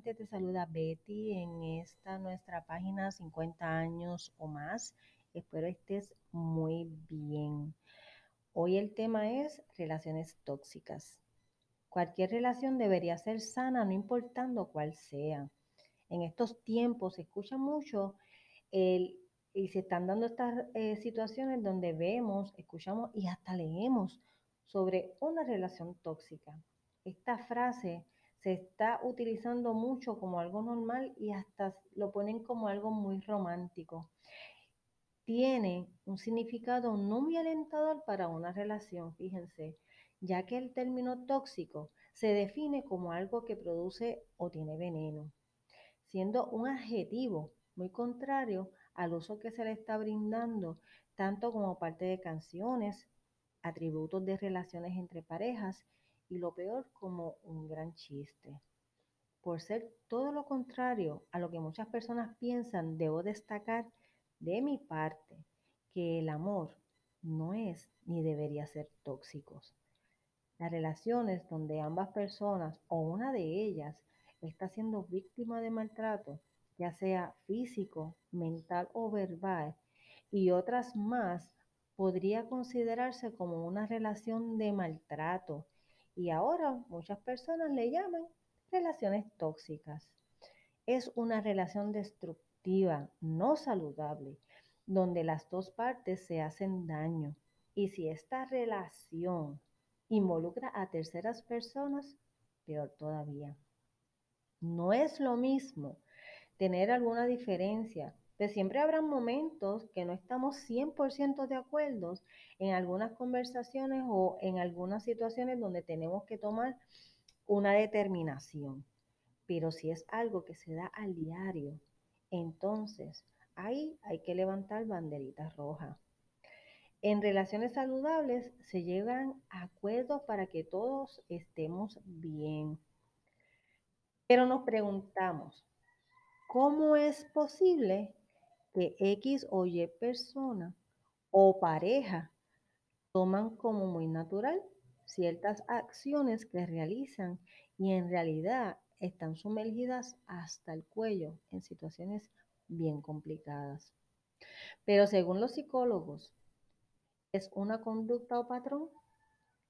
nuevamente te saluda Betty en esta nuestra página 50 años o más. Espero estés muy bien. Hoy el tema es relaciones tóxicas. Cualquier relación debería ser sana, no importando cuál sea. En estos tiempos se escucha mucho el, y se están dando estas eh, situaciones donde vemos, escuchamos y hasta leemos sobre una relación tóxica. Esta frase se está utilizando mucho como algo normal y hasta lo ponen como algo muy romántico. Tiene un significado no muy alentador para una relación, fíjense, ya que el término tóxico se define como algo que produce o tiene veneno, siendo un adjetivo muy contrario al uso que se le está brindando, tanto como parte de canciones, atributos de relaciones entre parejas y lo peor como un gran chiste. Por ser todo lo contrario a lo que muchas personas piensan, debo destacar de mi parte que el amor no es ni debería ser tóxicos. Las relaciones donde ambas personas o una de ellas está siendo víctima de maltrato, ya sea físico, mental o verbal, y otras más, podría considerarse como una relación de maltrato y ahora muchas personas le llaman relaciones tóxicas. Es una relación destructiva, no saludable, donde las dos partes se hacen daño. Y si esta relación involucra a terceras personas, peor todavía. No es lo mismo tener alguna diferencia pues siempre habrá momentos que no estamos 100% de acuerdo en algunas conversaciones o en algunas situaciones donde tenemos que tomar una determinación. Pero si es algo que se da al diario, entonces ahí hay que levantar banderitas rojas. En relaciones saludables se llegan acuerdos para que todos estemos bien. Pero nos preguntamos, ¿cómo es posible que X o Y persona o pareja toman como muy natural ciertas acciones que realizan y en realidad están sumergidas hasta el cuello en situaciones bien complicadas. Pero según los psicólogos, es una conducta o patrón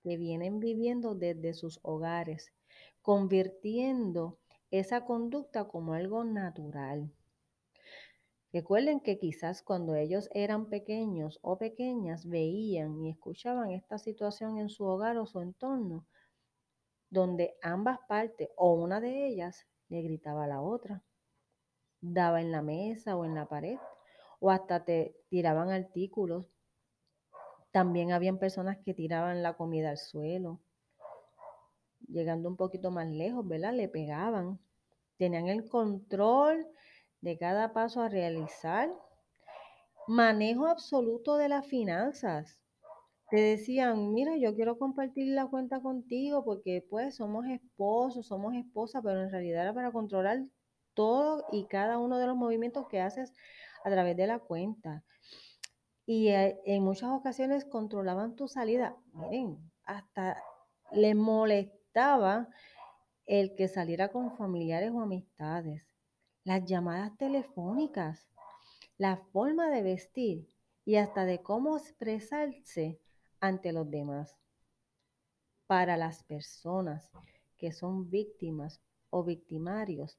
que vienen viviendo desde sus hogares, convirtiendo esa conducta como algo natural. Recuerden que quizás cuando ellos eran pequeños o pequeñas veían y escuchaban esta situación en su hogar o su entorno, donde ambas partes o una de ellas le gritaba a la otra, daba en la mesa o en la pared, o hasta te tiraban artículos. También habían personas que tiraban la comida al suelo. Llegando un poquito más lejos, ¿verdad? Le pegaban. Tenían el control de cada paso a realizar. Manejo absoluto de las finanzas. Te decían, mira, yo quiero compartir la cuenta contigo porque pues somos esposos, somos esposas, pero en realidad era para controlar todo y cada uno de los movimientos que haces a través de la cuenta. Y eh, en muchas ocasiones controlaban tu salida. Miren, hasta les molestaba el que saliera con familiares o amistades las llamadas telefónicas, la forma de vestir y hasta de cómo expresarse ante los demás. Para las personas que son víctimas o victimarios,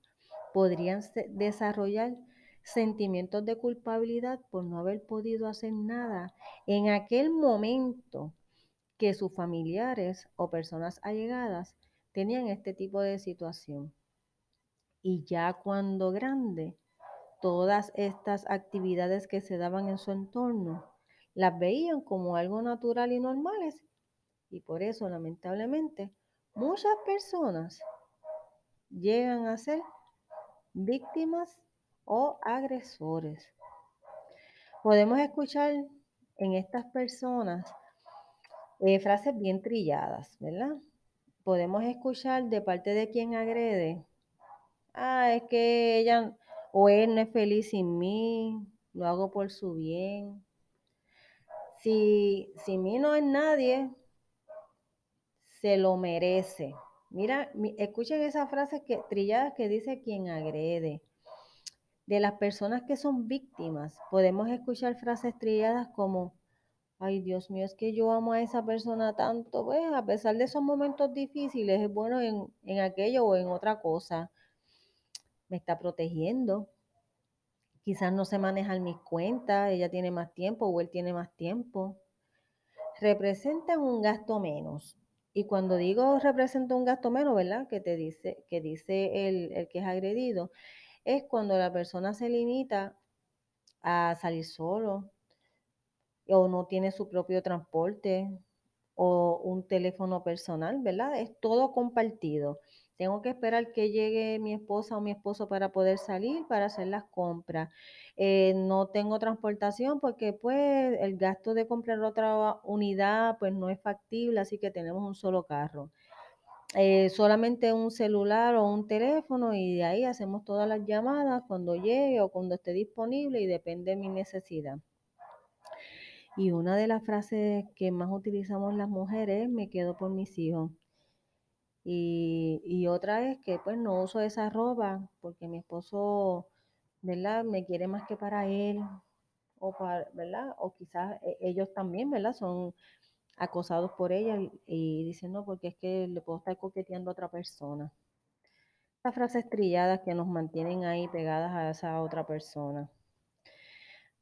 podrían desarrollar sentimientos de culpabilidad por no haber podido hacer nada en aquel momento que sus familiares o personas allegadas tenían este tipo de situación. Y ya cuando grande, todas estas actividades que se daban en su entorno las veían como algo natural y normales. Y por eso, lamentablemente, muchas personas llegan a ser víctimas o agresores. Podemos escuchar en estas personas eh, frases bien trilladas, ¿verdad? Podemos escuchar de parte de quien agrede ah, es que ella o él no es feliz sin mí, lo hago por su bien. Si, si mí no es nadie, se lo merece. Mira, escuchen esas frases que, trilladas que dice quien agrede. De las personas que son víctimas, podemos escuchar frases trilladas como, ay Dios mío, es que yo amo a esa persona tanto, pues a pesar de esos momentos difíciles, es bueno en, en aquello o en otra cosa. Me está protegiendo. Quizás no se manejan mis cuentas, ella tiene más tiempo o él tiene más tiempo. Representan un gasto menos. Y cuando digo representa un gasto menos, ¿verdad? Que te dice, que dice el, el que es agredido, es cuando la persona se limita a salir solo o no tiene su propio transporte o un teléfono personal, ¿verdad? Es todo compartido. Tengo que esperar que llegue mi esposa o mi esposo para poder salir, para hacer las compras. Eh, no tengo transportación porque pues el gasto de comprar otra unidad pues no es factible, así que tenemos un solo carro. Eh, solamente un celular o un teléfono y de ahí hacemos todas las llamadas cuando llegue o cuando esté disponible y depende de mi necesidad. Y una de las frases que más utilizamos las mujeres es me quedo por mis hijos. Y, y, otra es que pues no uso esa ropa porque mi esposo, ¿verdad? Me quiere más que para él o para, ¿verdad? O quizás e, ellos también, ¿verdad? Son acosados por ella y, dicen, no, porque es que le puedo estar coqueteando a otra persona. Estas frases trilladas que nos mantienen ahí pegadas a esa otra persona.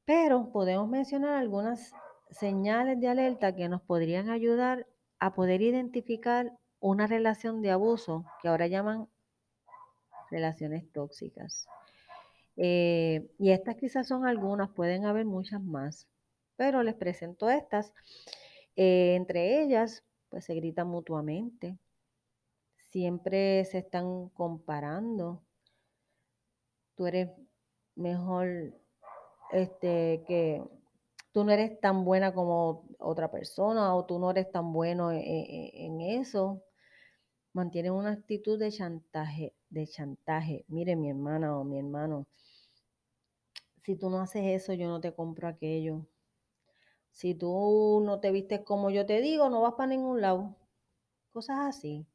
Pero podemos mencionar algunas señales de alerta que nos podrían ayudar a poder identificar una relación de abuso que ahora llaman relaciones tóxicas. Eh, y estas quizás son algunas, pueden haber muchas más, pero les presento estas eh, entre ellas, pues se gritan mutuamente, siempre se están comparando. Tú eres mejor, este, que tú no eres tan buena como otra persona o tú no eres tan bueno en, en eso. Mantienen una actitud de chantaje, de chantaje. Mire, mi hermana o mi hermano, si tú no haces eso, yo no te compro aquello si tú no te vistes como yo te digo, no vas para ningún lado. Cosas así.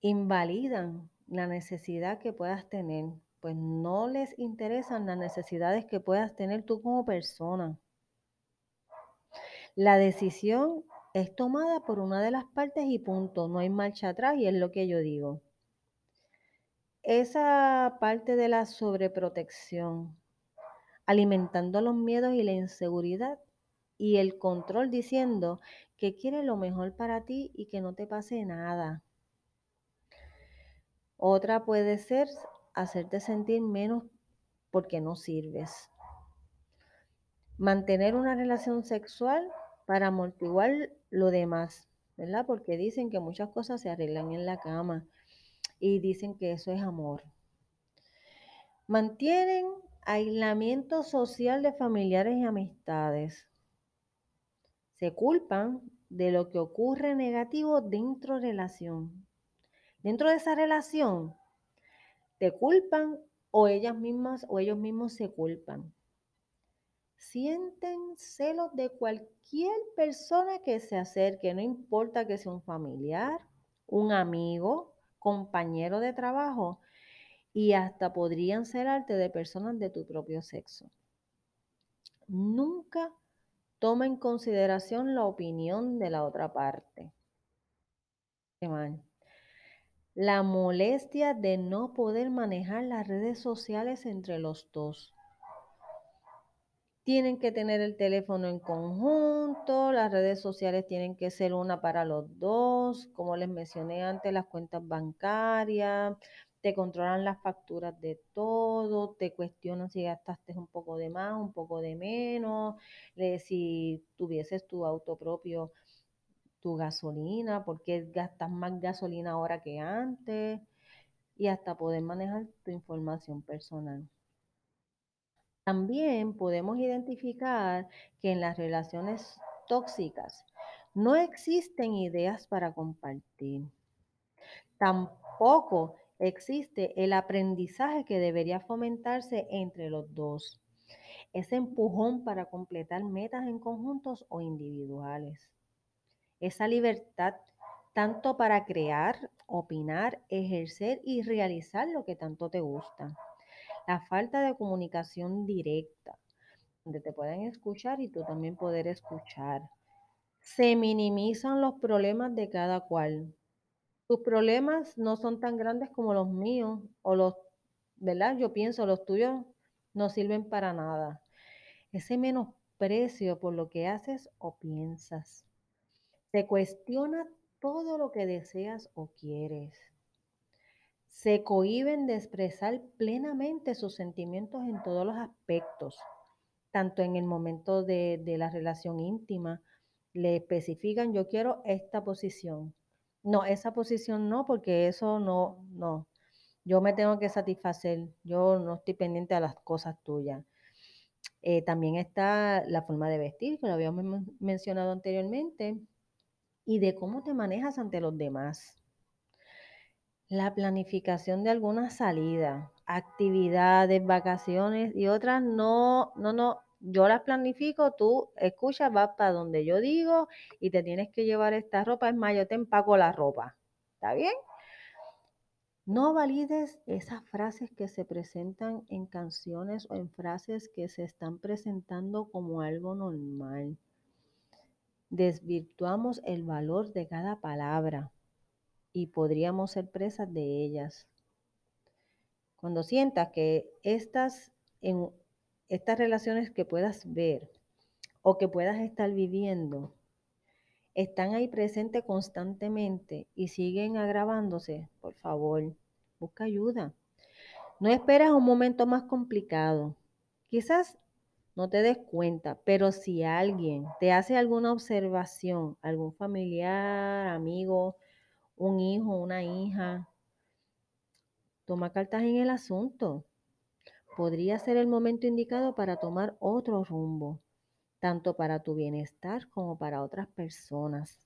Invalidan la necesidad que puedas tener, pues no les interesan las necesidades que puedas tener tú como persona. La decisión es tomada por una de las partes y punto, no hay marcha atrás y es lo que yo digo. Esa parte de la sobreprotección, alimentando los miedos y la inseguridad, y el control diciendo que quiere lo mejor para ti y que no te pase nada. Otra puede ser hacerte sentir menos porque no sirves. Mantener una relación sexual para amortiguar lo demás, ¿verdad? Porque dicen que muchas cosas se arreglan en la cama y dicen que eso es amor. Mantienen aislamiento social de familiares y amistades se culpan de lo que ocurre negativo dentro de relación. Dentro de esa relación, te culpan o ellas mismas o ellos mismos se culpan. Sienten celos de cualquier persona que se acerque, no importa que sea un familiar, un amigo, compañero de trabajo y hasta podrían arte de personas de tu propio sexo. Nunca toma en consideración la opinión de la otra parte. La molestia de no poder manejar las redes sociales entre los dos. Tienen que tener el teléfono en conjunto, las redes sociales tienen que ser una para los dos, como les mencioné antes, las cuentas bancarias, te controlan las facturas de todo, te cuestionan si gastaste un poco de más, un poco de menos, si tuvieses tu auto propio, tu gasolina, porque gastas más gasolina ahora que antes, y hasta poder manejar tu información personal. También podemos identificar que en las relaciones tóxicas no existen ideas para compartir. Tampoco existe el aprendizaje que debería fomentarse entre los dos. Ese empujón para completar metas en conjuntos o individuales. Esa libertad tanto para crear, opinar, ejercer y realizar lo que tanto te gusta. La falta de comunicación directa, donde te pueden escuchar y tú también poder escuchar. Se minimizan los problemas de cada cual. Tus problemas no son tan grandes como los míos o los, ¿verdad? Yo pienso los tuyos no sirven para nada. Ese menosprecio por lo que haces o piensas. Se cuestiona todo lo que deseas o quieres. Se cohiben de expresar plenamente sus sentimientos en todos los aspectos, tanto en el momento de, la relación íntima, le especifican, yo quiero esta posición. No, esa posición no, porque eso no, no. Yo me tengo que satisfacer, yo no estoy pendiente a las cosas tuyas. Eh, también está la forma de vestir, que lo habíamos mencionado anteriormente, y de cómo te manejas ante los demás. La planificación de alguna salida, actividades, vacaciones y otras no, no, no, yo las planifico, tú escuchas, vas para donde yo digo y te tienes que llevar esta ropa, es más, yo te empaco la ropa. ¿Está bien? No valides esas frases que se presentan en canciones o en frases que se están presentando como algo normal desvirtuamos el valor de cada palabra y podríamos ser presas de ellas. Cuando sientas que estas, en, estas relaciones que puedas ver o que puedas estar viviendo están ahí presentes constantemente y siguen agravándose, por favor, busca ayuda. No esperas un momento más complicado. Quizás no te des cuenta, pero si alguien te hace alguna observación, algún familiar, amigo, un hijo, una hija, toma cartas en el asunto. Podría ser el momento indicado para tomar otro rumbo, tanto para tu bienestar como para otras personas.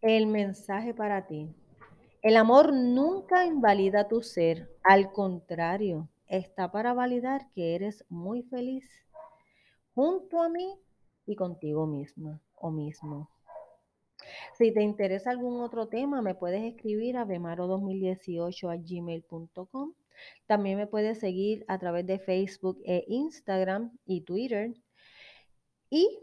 El mensaje para ti. El amor nunca invalida tu ser, al contrario, está para validar que eres muy feliz junto a mí y contigo misma o mismo. Si te interesa algún otro tema, me puedes escribir a bemaro2018 a gmail.com. También me puedes seguir a través de Facebook e Instagram y Twitter. Y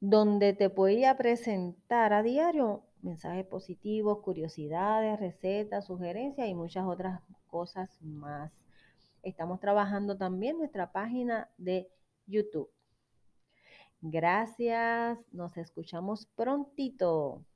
donde te voy a presentar a diario mensajes positivos, curiosidades, recetas, sugerencias y muchas otras cosas más. Estamos trabajando también nuestra página de YouTube. Gracias, nos escuchamos prontito.